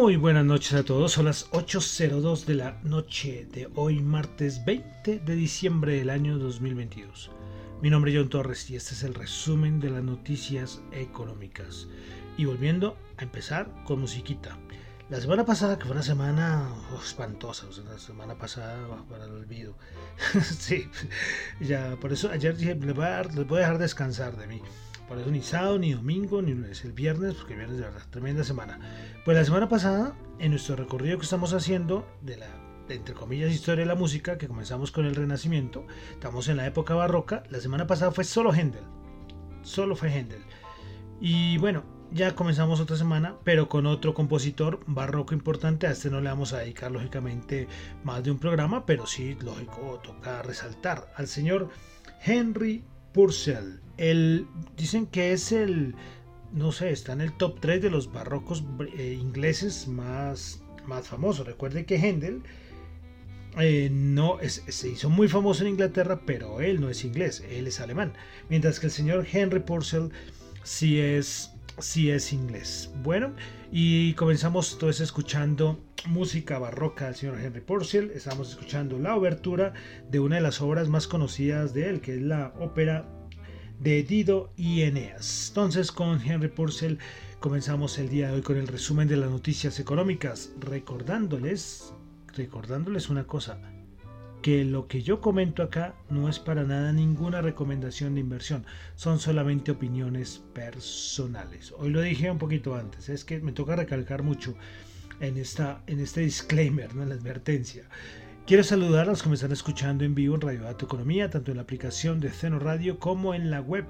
Muy buenas noches a todos, son las 8.02 de la noche de hoy, martes 20 de diciembre del año 2022. Mi nombre es John Torres y este es el resumen de las noticias económicas. Y volviendo a empezar con musiquita. La semana pasada, que fue una semana oh, espantosa, la semana pasada para el olvido. sí, ya, por eso ayer dije, les voy, a les voy a dejar descansar de mí. Por eso ni sábado, ni domingo, ni lunes, el viernes, porque viernes de verdad, tremenda semana. Pues la semana pasada, en nuestro recorrido que estamos haciendo de la, entre comillas, historia de la música, que comenzamos con el Renacimiento, estamos en la época barroca, la semana pasada fue solo Händel, solo fue Händel. Y bueno, ya comenzamos otra semana, pero con otro compositor barroco importante. A este no le vamos a dedicar, lógicamente, más de un programa, pero sí, lógico, toca resaltar al señor Henry Purcell. El, dicen que es el, no sé, está en el top 3 de los barrocos eh, ingleses más, más famosos. Recuerde que Händel eh, no se hizo muy famoso en Inglaterra, pero él no es inglés, él es alemán. Mientras que el señor Henry Purcell sí es, sí es inglés. Bueno, y comenzamos entonces escuchando música barroca del señor Henry Purcell. Estamos escuchando la obertura de una de las obras más conocidas de él, que es la ópera de Dido y Eneas. Entonces, con Henry Purcell comenzamos el día de hoy con el resumen de las noticias económicas, recordándoles, recordándoles una cosa, que lo que yo comento acá no es para nada ninguna recomendación de inversión, son solamente opiniones personales. Hoy lo dije un poquito antes, es que me toca recalcar mucho en, esta, en este disclaimer, en la advertencia. Quiero saludar a los que me están escuchando en vivo en Radio Dato Economía, tanto en la aplicación de Ceno Radio como en la web.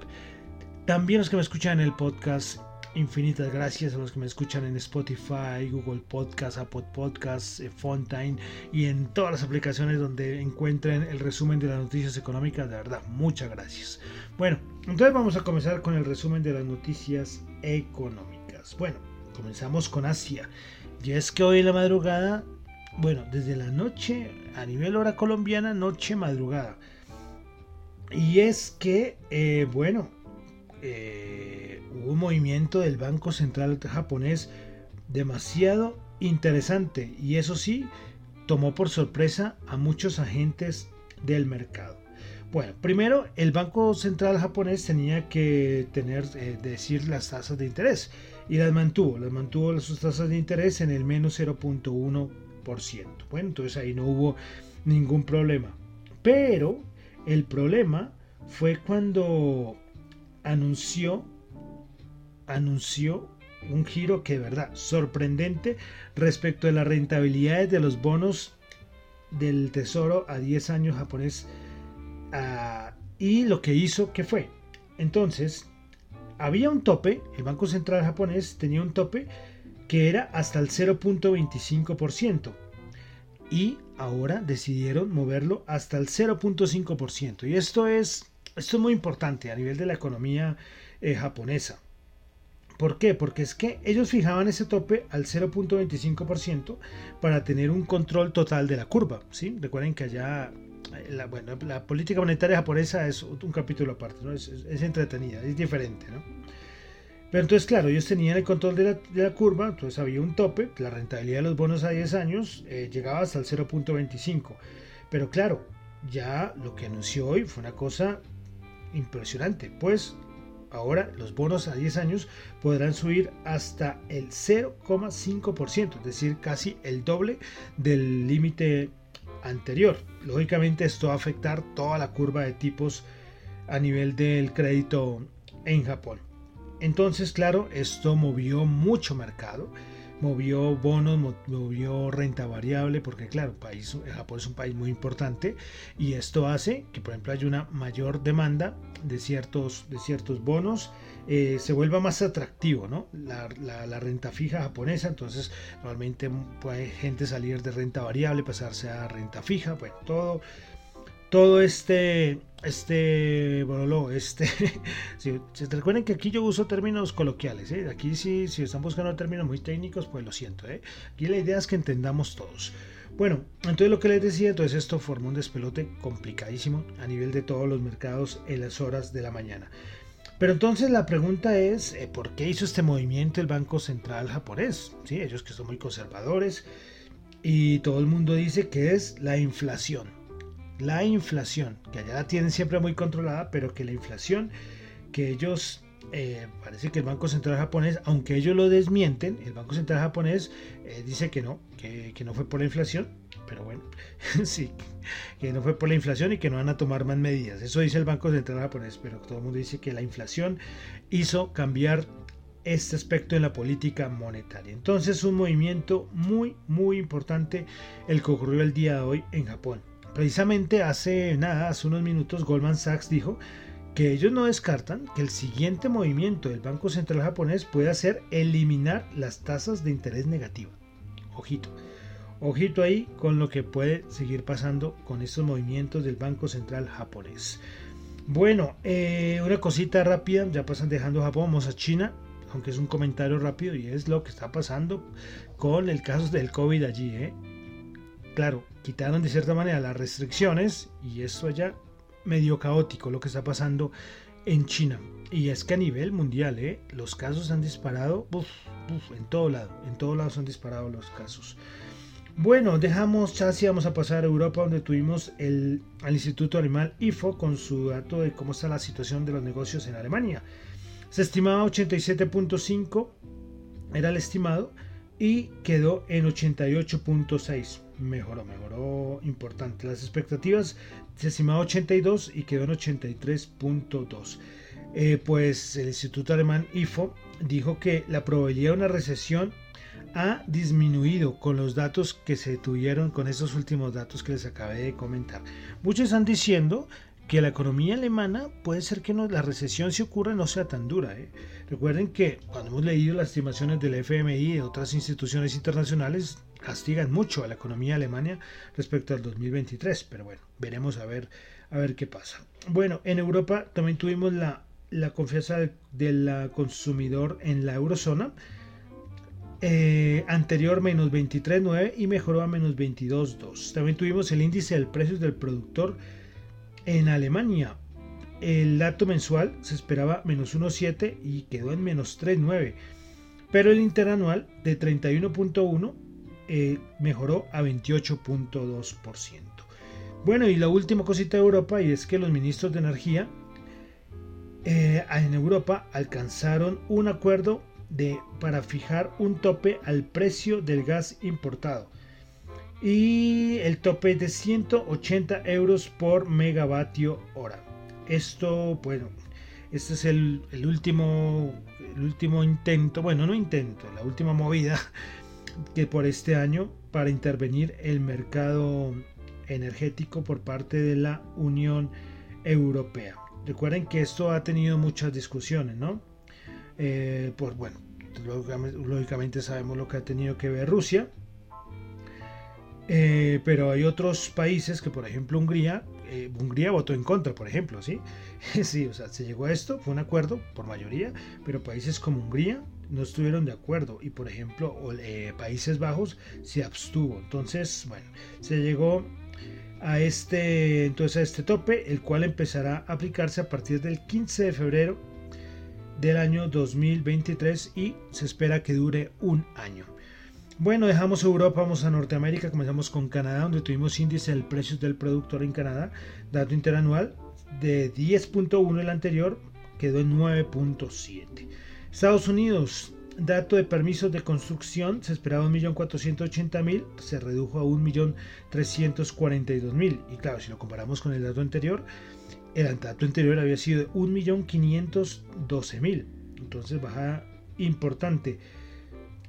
También los que me escuchan en el podcast infinitas gracias a los que me escuchan en Spotify, Google Podcast, Apple Podcasts, eh, Fontaine y en todas las aplicaciones donde encuentren el resumen de las noticias económicas. De verdad, muchas gracias. Bueno, entonces vamos a comenzar con el resumen de las noticias económicas. Bueno, comenzamos con Asia. Y es que hoy en la madrugada, bueno, desde la noche, a nivel hora colombiana, noche, madrugada. Y es que, eh, bueno, eh, hubo un movimiento del Banco Central japonés demasiado interesante y eso sí, tomó por sorpresa a muchos agentes del mercado. Bueno, primero el Banco Central japonés tenía que tener, eh, decir las tasas de interés y las mantuvo, las mantuvo sus tasas de interés en el menos 0.1%. Bueno, entonces ahí no hubo ningún problema. Pero el problema fue cuando anunció, anunció un giro que de verdad sorprendente respecto de las rentabilidades de los bonos del tesoro a 10 años japonés ah, y lo que hizo que fue entonces había un tope el banco central japonés tenía un tope que era hasta el 0.25% y ahora decidieron moverlo hasta el 0.5% y esto es esto es muy importante a nivel de la economía eh, japonesa. ¿Por qué? Porque es que ellos fijaban ese tope al 0.25% para tener un control total de la curva. ¿sí? Recuerden que allá eh, la, bueno, la política monetaria japonesa es un capítulo aparte, ¿no? es, entretenida, es diferente. ¿no? Pero entonces, claro, ellos tenían el control de la, curva, entonces había un tope, la rentabilidad de los bonos a 10 años eh, llegaba hasta el 0.25. Pero claro, ya lo que anunció hoy fue una cosa impresionante, pues ahora los bonos a 10 años podrán subir hasta el 0,5%, es decir, casi el doble del límite anterior. Lógicamente esto va a afectar toda la curva de tipos a nivel del crédito en Japón. Entonces, claro, esto movió mucho mercado movió bonos, movió renta variable, porque claro, país, Japón es un país muy importante y esto hace que, por ejemplo, haya una mayor demanda de ciertos, de ciertos bonos, eh, se vuelva más atractivo, ¿no? La, renta fija japonesa, entonces normalmente puede gente salir de renta variable, pasarse a renta fija, bueno, todo todo este, este, bueno, este, si, recuerden que aquí yo uso términos coloquiales, ¿eh? aquí sí, si están buscando términos muy técnicos, pues lo siento, ¿eh? aquí la idea es que entendamos todos. Bueno, entonces lo que les decía, entonces esto formó un despelote complicadísimo a nivel de todos los mercados en las horas de la mañana. Pero entonces la pregunta es, eh, ¿por qué hizo este movimiento el Banco Central japonés? ¿Sí? Ellos que son muy conservadores y todo el mundo dice que es la inflación la inflación, que allá la tienen siempre muy controlada, pero que la inflación que ellos, eh, parece que el Banco Central japonés, aunque ellos lo desmienten, el Banco Central japonés eh, dice que no, que, no fue por la inflación, pero bueno, sí, que no fue por la inflación y que no van a tomar más medidas. Eso dice el Banco Central japonés, pero todo el mundo dice que la inflación hizo cambiar este aspecto en la política monetaria. Entonces un movimiento muy, muy importante el que ocurrió el día de hoy en Japón. Precisamente hace nada, hace unos minutos, Goldman Sachs dijo que ellos no descartan que el siguiente movimiento del Banco Central japonés pueda ser eliminar las tasas de interés negativa. Ojito, ojito ahí con lo que puede seguir pasando con estos movimientos del Banco Central japonés. Bueno, eh, una cosita rápida, ya pasan dejando Japón, vamos a China, aunque es un comentario rápido y es lo que está pasando con el caso del COVID allí. ¿eh? Claro, quitaron de cierta manera las restricciones y eso allá medio caótico lo que está pasando en China. Y es que a nivel mundial, ¿eh? los casos han disparado en todo lado, en todo lado se han disparado los casos. Bueno, dejamos Chassi, vamos a pasar a Europa donde tuvimos el, al Instituto Animal IFO con su dato de cómo está la situación de los negocios en Alemania. Se estimaba 87.5, era el estimado, y quedó en 88.6 mejoró, mejoró importante. Las expectativas se estimaba 82 y quedó en 83.2. Eh, pues el Instituto Alemán IFO dijo que la probabilidad de una recesión ha disminuido con los datos que se tuvieron, con esos últimos datos que les acabé de comentar. Muchos están diciendo que la economía alemana puede ser que no, la recesión si ocurre no sea tan dura. ¿eh? Recuerden que cuando hemos leído las estimaciones del FMI y de otras instituciones internacionales, castigan mucho a la economía alemana respecto al 2023. Pero bueno, veremos a ver, a ver qué pasa. Bueno, en Europa también tuvimos la, la confianza del consumidor en la eurozona. Eh, anterior menos 23.9 y mejoró a menos 22.2. También tuvimos el índice del precio del productor en Alemania, el dato mensual se esperaba menos 1,7 y quedó en menos 3,9. Pero el interanual de 31.1 eh, mejoró a 28.2%. Bueno, y la última cosita de Europa y es que los ministros de energía eh, en Europa alcanzaron un acuerdo de, para fijar un tope al precio del gas importado y el tope de 180 euros por megavatio hora. Esto, bueno, este es el, último, el último intento, bueno, no intento, la última movida que por este año para intervenir el mercado energético por parte de la Unión Europea. Recuerden que esto ha tenido muchas discusiones, ¿no? Eh, pues bueno, lógicamente sabemos lo que ha tenido que ver Rusia, eh, pero hay otros países que, por ejemplo, Hungría, eh, Hungría votó en contra, por ejemplo, ¿sí? sí, o sea, se llegó a esto, fue un acuerdo por mayoría, pero países como Hungría no estuvieron de acuerdo y, por ejemplo, eh, Países Bajos se abstuvo. Entonces, bueno, se llegó a este, entonces a este tope, el cual empezará a aplicarse a partir del 15 de febrero del año 2023 y se espera que dure un año. Bueno, dejamos Europa, vamos a Norteamérica, comenzamos con Canadá, donde tuvimos índice del precio del productor en Canadá, dato interanual de 10.1 el anterior, quedó en 9.7. Estados Unidos, dato de permisos de construcción, se esperaba 1.480.000, se redujo a 1.342.000. Y claro, si lo comparamos con el dato anterior, el dato anterior había sido de 1.512.000. Entonces baja importante.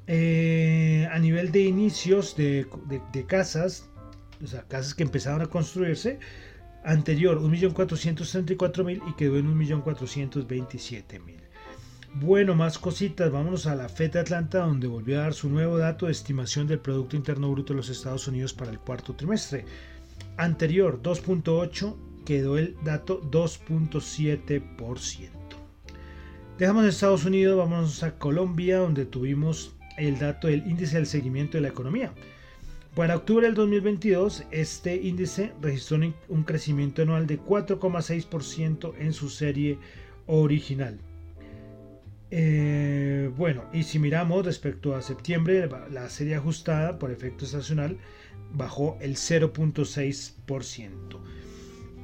Eh, a nivel de inicios de, casas, o sea, casas que empezaron a construirse, anterior 1.434.000 y quedó en 1.427.000. Bueno, más cositas, vámonos a la FED de Atlanta donde volvió a dar su nuevo dato de estimación del Producto Interno Bruto de los Estados Unidos para el cuarto trimestre. Anterior 2.8 quedó el dato 2.7%. Dejamos Estados Unidos, vamos a Colombia donde tuvimos el dato del índice del seguimiento de la economía. Para octubre del 2022, este índice registró un crecimiento anual de 4,6% en su serie original. Eh, bueno, y si miramos respecto a septiembre, la serie ajustada por efecto estacional bajó el 0.6%.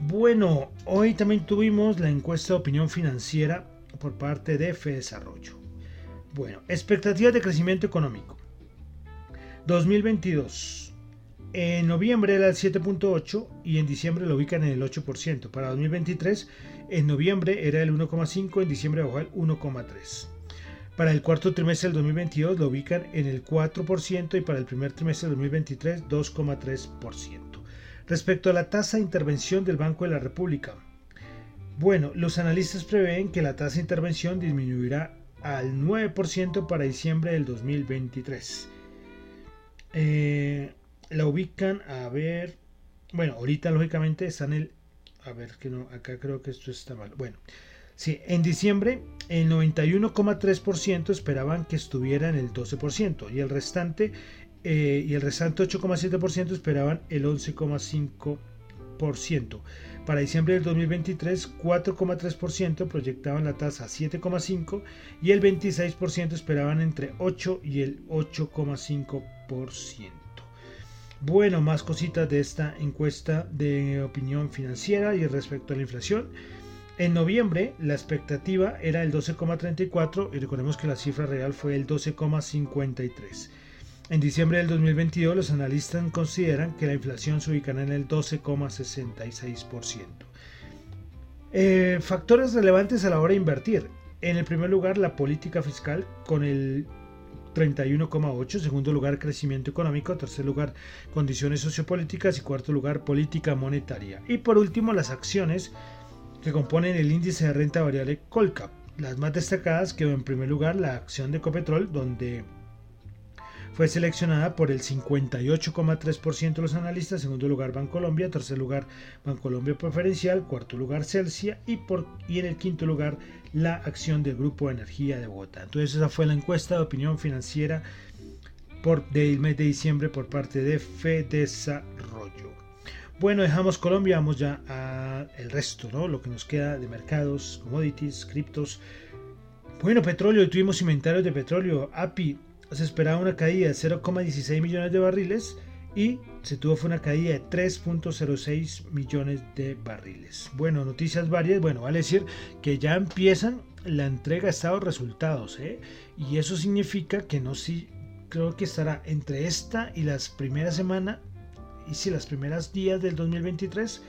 Bueno, hoy también tuvimos la encuesta de opinión financiera por parte de Desarrollo. Bueno, expectativas de crecimiento económico. 2022. En noviembre era el 7.8 y en diciembre lo ubican en el 8%. Para 2023, en noviembre era el 1.5, en diciembre bajó al 1.3. Para el cuarto trimestre del 2022 lo ubican en el 4% y para el primer trimestre del 2023 2,3%. Respecto a la tasa de intervención del Banco de la República. Bueno, los analistas prevén que la tasa de intervención disminuirá al 9% para diciembre del 2023. Eh, la ubican a ver. Bueno, ahorita lógicamente está en el. A ver, que no, acá creo que esto está mal. Bueno, sí, en diciembre el 91,3% esperaban que estuviera en el 12% y el restante eh, y el restante 8,7% esperaban el 11,5%. Para diciembre del 2023, 4,3% proyectaban la tasa a 7,5% y el 26% esperaban entre 8 y el 8,5%. Bueno, más cositas de esta encuesta de opinión financiera y respecto a la inflación. En noviembre la expectativa era el 12,34 y recordemos que la cifra real fue el 12,53. En diciembre del 2022 los analistas consideran que la inflación se ubicará en el 12,66%. Eh, factores relevantes a la hora de invertir. En el primer lugar, la política fiscal con el 31,8. Segundo lugar, crecimiento económico. Tercer lugar, condiciones sociopolíticas. Y cuarto lugar, política monetaria. Y por último, las acciones que componen el índice de renta variable Colcap. Las más destacadas quedó en primer lugar la acción de Copetrol, donde fue seleccionada por el 58,3% de los analistas, segundo lugar Bancolombia, tercer lugar Bancolombia Preferencial, cuarto lugar Celsia y, por, y en el quinto lugar la acción del Grupo de Energía de Bogotá. Entonces esa fue la encuesta de opinión financiera por, del mes de diciembre por parte de FEDesarrollo. Bueno, dejamos Colombia, vamos ya al resto, ¿no? Lo que nos queda de mercados, commodities, criptos. Bueno, petróleo, tuvimos inventarios de petróleo. API se esperaba una caída de 0,16 millones de barriles y se tuvo fue una caída de 3.06 millones de barriles. Bueno, noticias varias. Bueno, vale decir que ya empiezan la entrega de estados resultados. ¿eh? Y eso significa que no sí, creo que estará entre esta y las primeras semanas, y si las primeras días del 2023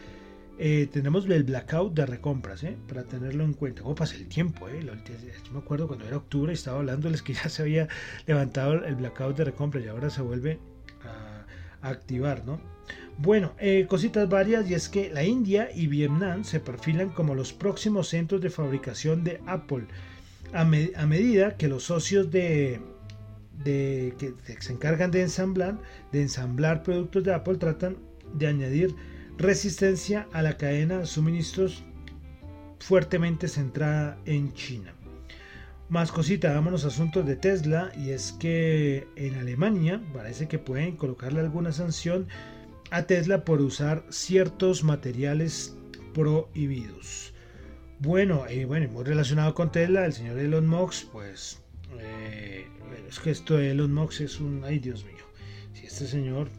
eh, tenemos el blackout de recompras, ¿eh? para tenerlo en cuenta. ¿Cómo pasa el tiempo? Eh? Yo me acuerdo cuando era octubre y estaba hablándoles que ya se había levantado el blackout de recompras y ahora se vuelve a, activar. ¿no? Bueno, eh, cositas varias y es que la India y Vietnam se perfilan como los próximos centros de fabricación de Apple a, medida que los socios de, de que se encargan de ensamblar, de ensamblar productos de Apple tratan de añadir resistencia a la cadena de suministros fuertemente centrada en China. Más cosita, vámonos a asuntos de Tesla y es que en Alemania parece que pueden colocarle alguna sanción a Tesla por usar ciertos materiales prohibidos. Bueno, eh, bueno, muy relacionado con Tesla, el señor Elon Musk, pues eh, es que esto de Elon Musk es un, ay Dios mío, si este señor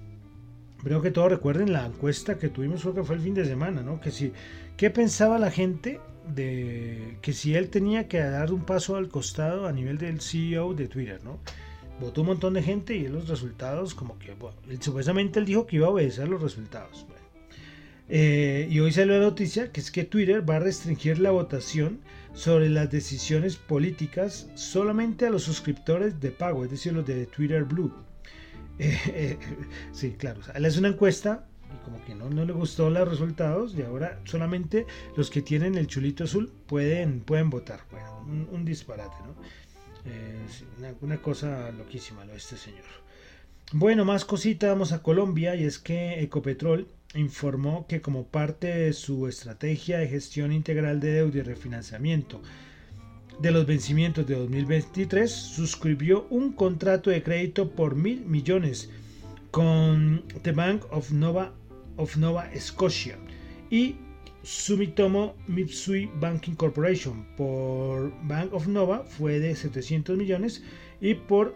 Creo que todos recuerden la encuesta que tuvimos, creo que fue el fin de semana, ¿no? Que si, ¿qué pensaba la gente de que si él tenía que dar un paso al costado a nivel del CEO de Twitter, ¿no? Votó un montón de gente y los resultados, como que, bueno, supuestamente él dijo que iba a obedecer los resultados. Eh, y hoy salió la noticia que es que Twitter va a restringir la votación sobre las decisiones políticas solamente a los suscriptores de pago, es decir, los de Twitter Blue. sí, claro. él hace una encuesta y como que no, no, le gustó los resultados y ahora solamente los que tienen el chulito azul pueden, pueden votar. Bueno, un, disparate, ¿no? Eh, una, cosa loquísima lo de este señor. Bueno, más cosita, vamos a Colombia y es que Ecopetrol informó que como parte de su estrategia de gestión integral de deuda y refinanciamiento de los vencimientos de 2023 suscribió un contrato de crédito por mil millones con The Bank of Nova, of Nova Scotia y Sumitomo Mitsui Banking Corporation por Bank of Nova fue de 700 millones y por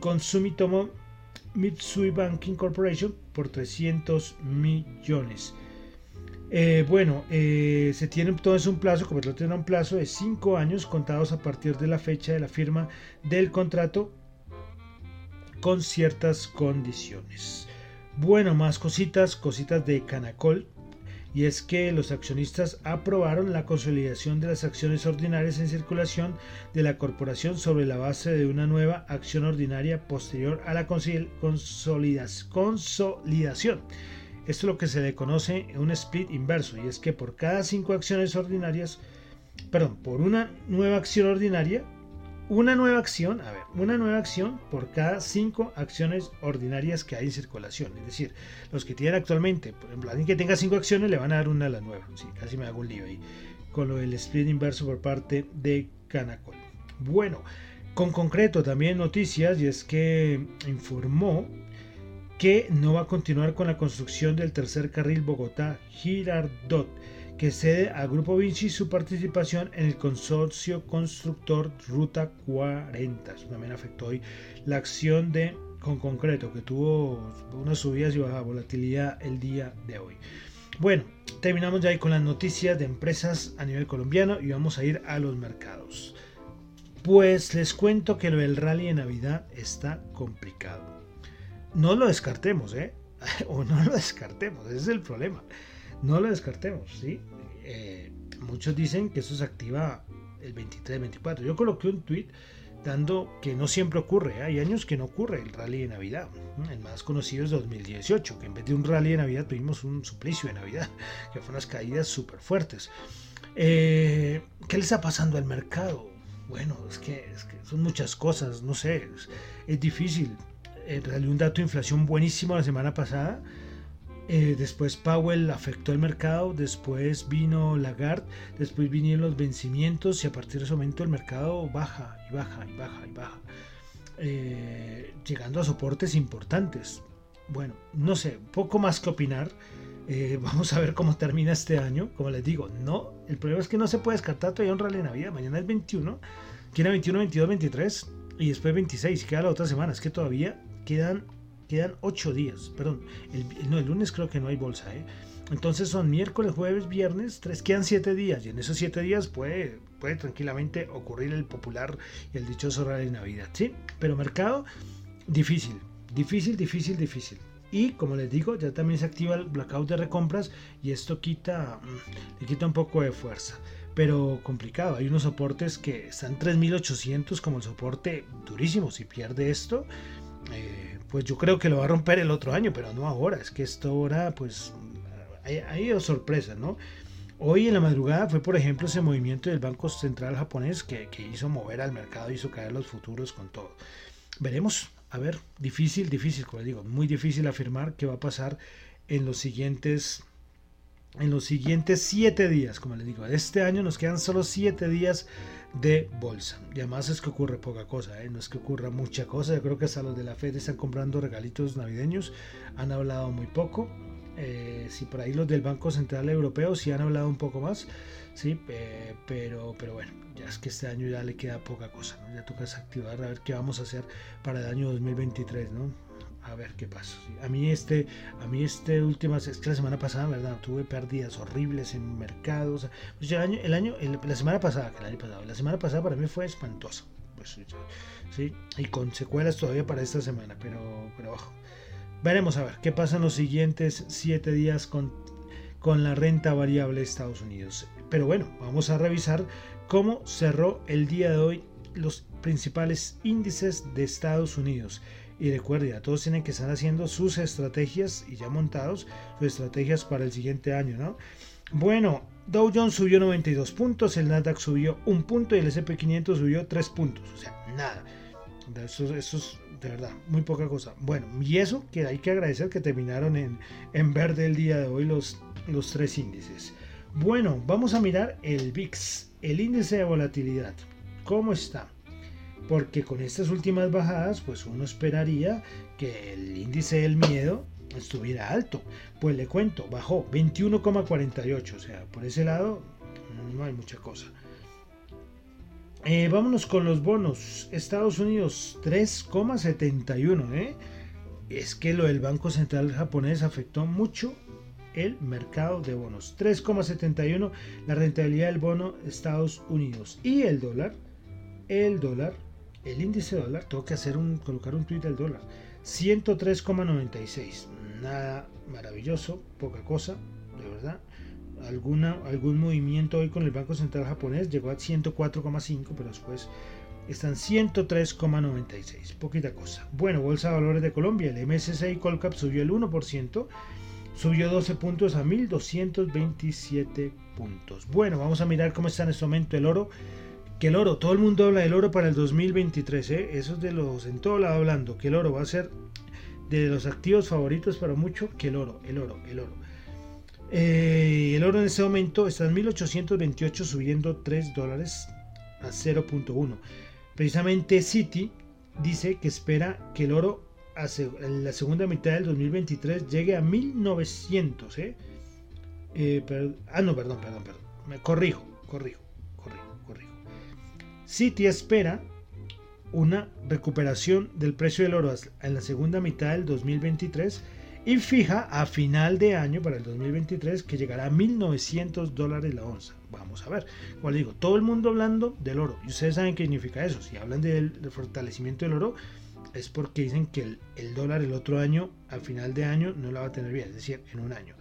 con Sumitomo Mitsui Banking Corporation por 300 millones. Eh, bueno, eh, se tiene entonces un plazo, como tiene un plazo de 5 años contados a partir de la fecha de la firma del contrato con ciertas condiciones. Bueno, más cositas, cositas de Canacol. Y es que los accionistas aprobaron la consolidación de las acciones ordinarias en circulación de la corporación sobre la base de una nueva acción ordinaria posterior a la consolidación esto es lo que se le conoce un split inverso y es que por cada cinco acciones ordinarias, perdón, por una nueva acción ordinaria, una nueva acción, a ver, una nueva acción por cada cinco acciones ordinarias que hay en circulación. Es decir, los que tienen actualmente, por ejemplo, alguien que tenga cinco acciones le van a dar una a la nueva. Sí, casi me hago un lío ahí con lo del split inverso por parte de Canacol. Bueno, con concreto también noticias y es que informó que no va a continuar con la construcción del tercer carril Bogotá-Girardot, que cede a Grupo Vinci su participación en el consorcio constructor Ruta 40. Eso también afectó hoy la acción de con concreto, que tuvo unas subidas y baja volatilidad el día de hoy. Bueno, terminamos ya ahí con las noticias de empresas a nivel colombiano y vamos a ir a los mercados. Pues les cuento que lo del rally de Navidad está complicado no lo descartemos, ¿eh? o no lo descartemos, ese es el problema. No lo descartemos, ¿sí? Eh, muchos dicen que eso se activa el 23-24. Yo coloqué un tweet dando que no siempre ocurre. ¿eh? Hay años que no ocurre el rally de Navidad. El más conocido es 2018, que en vez de un rally de Navidad tuvimos un suplicio de Navidad, que fueron unas caídas súper fuertes. Eh, ¿Qué le está pasando al mercado? Bueno, es que, son muchas cosas, no sé, es, difícil. En realidad un dato de inflación buenísimo la semana pasada. Eh, después Powell afectó el mercado, después vino Lagarde, después vinieron los vencimientos y a partir de ese momento el mercado baja y baja y baja y baja, eh, llegando a soportes importantes. Bueno, no sé, poco más que opinar. Eh, vamos a ver cómo termina este año. Como les digo, no, el problema es que no se puede descartar todavía un rally de Navidad. Mañana es 21, queda 21, 22, 23 y después 26 y queda la otra semana. Es que todavía quedan, quedan 8 días. Perdón, el, no, el lunes creo que no hay bolsa. ¿eh? Entonces son miércoles, jueves, viernes, tres, quedan 7 días. Y en esos 7 días puede, puede tranquilamente ocurrir el popular y el dichoso rally de Navidad. ¿sí? Pero mercado, difícil, difícil, difícil, difícil. Y como les digo, ya también se activa el blackout de recompras y esto quita, mm, le quita un poco de fuerza. Pero complicado, hay unos soportes que están 3800 como el soporte durísimo. Si pierde esto, eh, pues yo creo que lo va a romper el otro año, pero no ahora. Es que esto ahora, pues, ha ido sorpresa, ¿no? Hoy en la madrugada fue, por ejemplo, ese movimiento del Banco Central japonés que, que hizo mover al mercado, hizo caer los futuros con todo. Veremos, a ver, difícil, difícil, como digo, muy difícil afirmar qué va a pasar en los siguientes en los siguientes siete días, como les digo, este año nos quedan solo siete días de bolsa. Y además es que ocurre poca cosa, ¿eh? no es que ocurra mucha cosa. Yo creo que hasta los de la Fed están comprando regalitos navideños, han hablado muy poco. Eh, si por ahí los del Banco Central Europeo sí han hablado un poco más, sí, pero, pero bueno, ya es que este año ya le queda poca cosa, ya toca activar a ver qué vamos a hacer para el año 2023, ¿no? A ver qué pasa. A mí este, a mí este última, es que la semana pasada, verdad, tuve pérdidas horribles en mercados. Pues el año, el año, la semana pasada, el año pasado, la semana pasada para mí fue espantosa, pues, sí, y con secuelas todavía para esta semana, pero, pero ojo. Veremos a ver qué pasa en los siguientes siete días con, con la renta variable de Estados Unidos. Pero bueno, vamos a revisar cómo cerró el día de hoy los principales índices de Estados Unidos. Y recuerde, todos tienen que estar haciendo sus estrategias y ya montados sus estrategias para el siguiente año, ¿no? Bueno, Dow Jones subió 92 puntos, el Nasdaq subió un punto y el SP500 subió 3 puntos. O sea, nada. Eso, eso es de verdad, muy poca cosa. Bueno, y eso que hay que agradecer que terminaron en, en verde el día de hoy los, los tres índices. Bueno, vamos a mirar el VIX, el índice de volatilidad. ¿Cómo está? Porque con estas últimas bajadas, pues uno esperaría que el índice del miedo estuviera alto. Pues le cuento, bajó 21,48. O sea, por ese lado no hay mucha cosa. Eh, vámonos con los bonos. Estados Unidos 3,71. ¿eh? Es que lo del Banco Central japonés afectó mucho el mercado de bonos. 3,71 la rentabilidad del bono Estados Unidos. Y el dólar, el dólar, el índice dólar, tengo que hacer un, colocar un tweet del dólar. 103,96. Nada maravilloso, poca cosa, de verdad alguna, algún movimiento hoy con el Banco Central japonés, llegó a 104,5, pero después están 103,96, poquita cosa. Bueno, Bolsa de Valores de Colombia, el MSCI Colcap subió el 1%, subió 12 puntos a 1227 puntos. Bueno, vamos a mirar cómo está en este momento el oro. Que el oro, todo el mundo habla del oro para el 2023, ¿eh? eso es de los en todo lado hablando, que el oro va a ser de los activos favoritos para mucho, que el oro, el oro, el oro. Eh, el oro en este momento está en 1828 subiendo 3 dólares a 0.1. Precisamente Citi dice que espera que el oro en la segunda mitad del 2023 llegue a 1900. ¿eh? Eh, ah, no, perdón, perdón, perdón. Me corrijo, corrijo, corrijo, corrijo. Citi espera una recuperación del precio del oro en la segunda mitad del 2023 y fija a final de año para el 2023 que llegará a 1900 dólares la onza. Vamos a ver. Como digo, todo el mundo hablando del oro. Y ustedes saben qué significa eso. Si hablan del, fortalecimiento del oro, es porque dicen que el, dólar el otro año, a final de año, no la va a tener bien, es decir, en un año.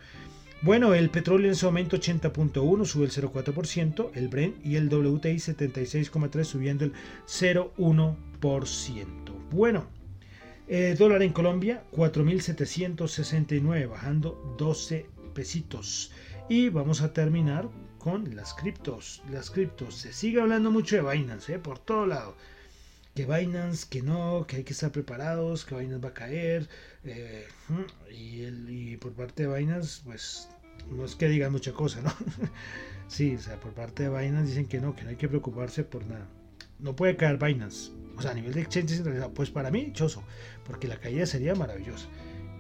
Bueno, el petróleo en ese momento 80.1 sube el 0.4%, el Brent y el WTI 76.3 subiendo el 0.1%. Bueno, eh, dólar en Colombia 4.769 bajando 12 pesitos. Y vamos a terminar con las criptos. Las criptos. Se sigue hablando mucho de Binance, ¿eh? por todo lado. Que Binance, que no, que hay que estar preparados, que Binance va a caer. Eh, y, el, y por parte de Binance, pues no es que digan mucha cosa, ¿no? sí, o sea, por parte de Binance dicen que no, que no hay que preocuparse por nada. No puede caer Binance. O sea, a nivel de exchange centralizado, pues para mí, choso, porque la caída sería maravillosa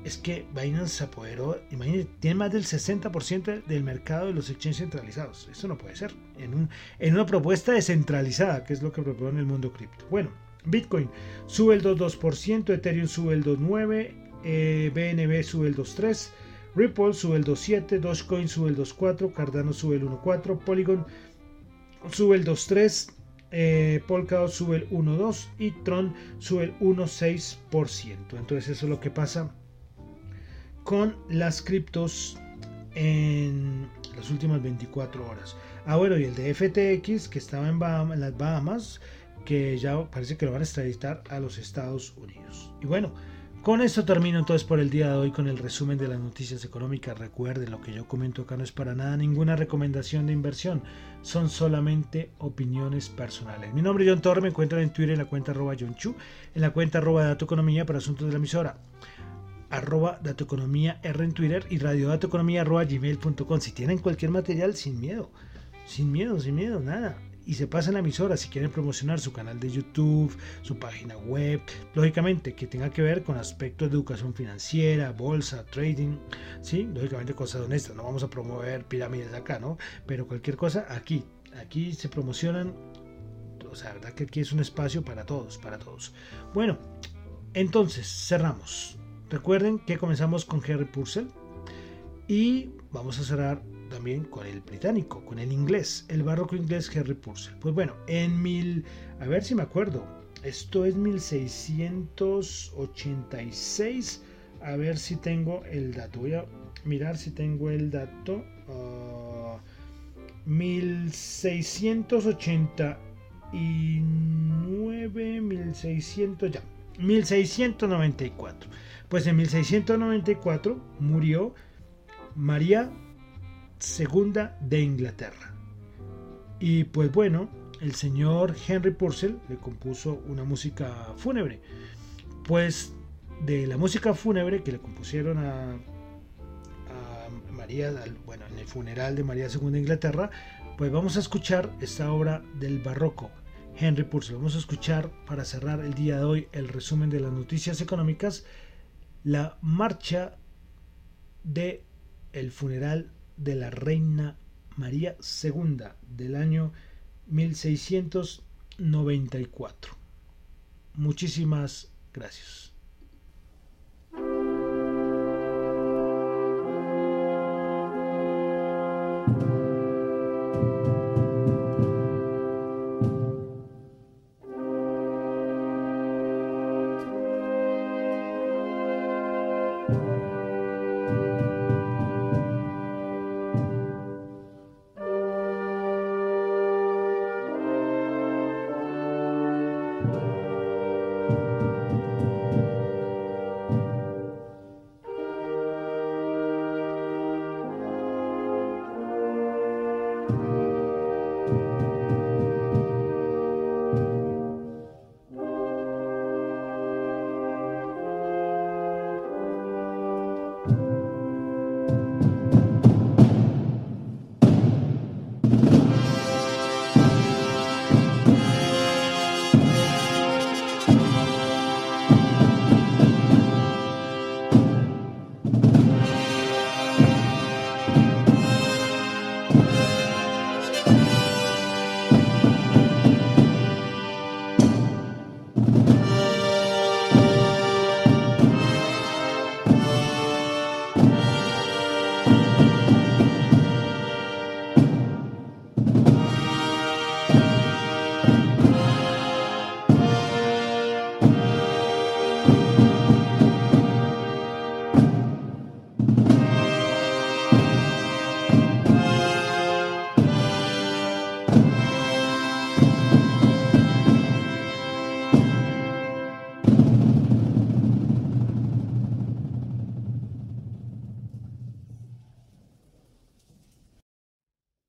es que Binance se apoderó, imagínense, tiene más del 60% del mercado de los exchanges centralizados. Eso no puede ser. En, un, en una propuesta descentralizada, que es lo que propone el mundo cripto. Bueno, Bitcoin sube el 2.2%, Ethereum sube el 2.9%, eh, BNB sube el 2.3%, Ripple sube el 2.7%, Dogecoin sube el 2.4%, Cardano sube el 1.4%, Polygon sube el 2.3%. Eh, Polkadot sube el 1.2 y Tron sube el 1.6%. Entonces eso es lo que pasa con las criptos en las últimas 24 horas. Ah, bueno, y el de FTX que estaba en, las Bahamas, que ya parece que lo van a extraditar a los Estados Unidos. Y bueno, con esto termino entonces por el día de hoy con el resumen de las noticias económicas. Recuerden, lo que yo comento acá no es para nada ninguna recomendación de inversión, son solamente opiniones personales. Mi nombre es John Torre, me encuentran en Twitter en la cuenta arroba John Chu, en la cuenta arroba Dato Economía para asuntos de la emisora arroba datoeconomía R en Twitter y radiodatoeconomía arroba gmail.com. Si tienen cualquier material, sin miedo, sin miedo, sin miedo, nada. Y se pasan a emisora si quieren promocionar su canal de YouTube, su página web, lógicamente que tenga que ver con aspectos de educación financiera, bolsa, trading, sí, lógicamente cosas honestas, no vamos a promover pirámides acá, ¿no? Pero cualquier cosa aquí, aquí se promocionan, o sea, verdad que aquí es un espacio para todos, para todos. Bueno, entonces cerramos. Recuerden que comenzamos con Harry Purcell y vamos a cerrar también con el británico, con el inglés, el barroco inglés Harry Purcell. Pues bueno, en mil, a ver si me acuerdo, esto es 1686, a ver si tengo el dato, voy a mirar si tengo el dato. 1689, 1600 ya, 1694. Pues en 1694 murió María II de Inglaterra. Y pues bueno, el señor Henry Purcell le compuso una música fúnebre. Pues de la música fúnebre que le compusieron a, María, bueno, en el funeral de María II de Inglaterra, pues vamos a escuchar esta obra del barroco. Henry Purcell. Vamos a escuchar para cerrar el día de hoy el resumen de las noticias económicas la marcha de el funeral de la reina María II del año 1694. Muchísimas gracias.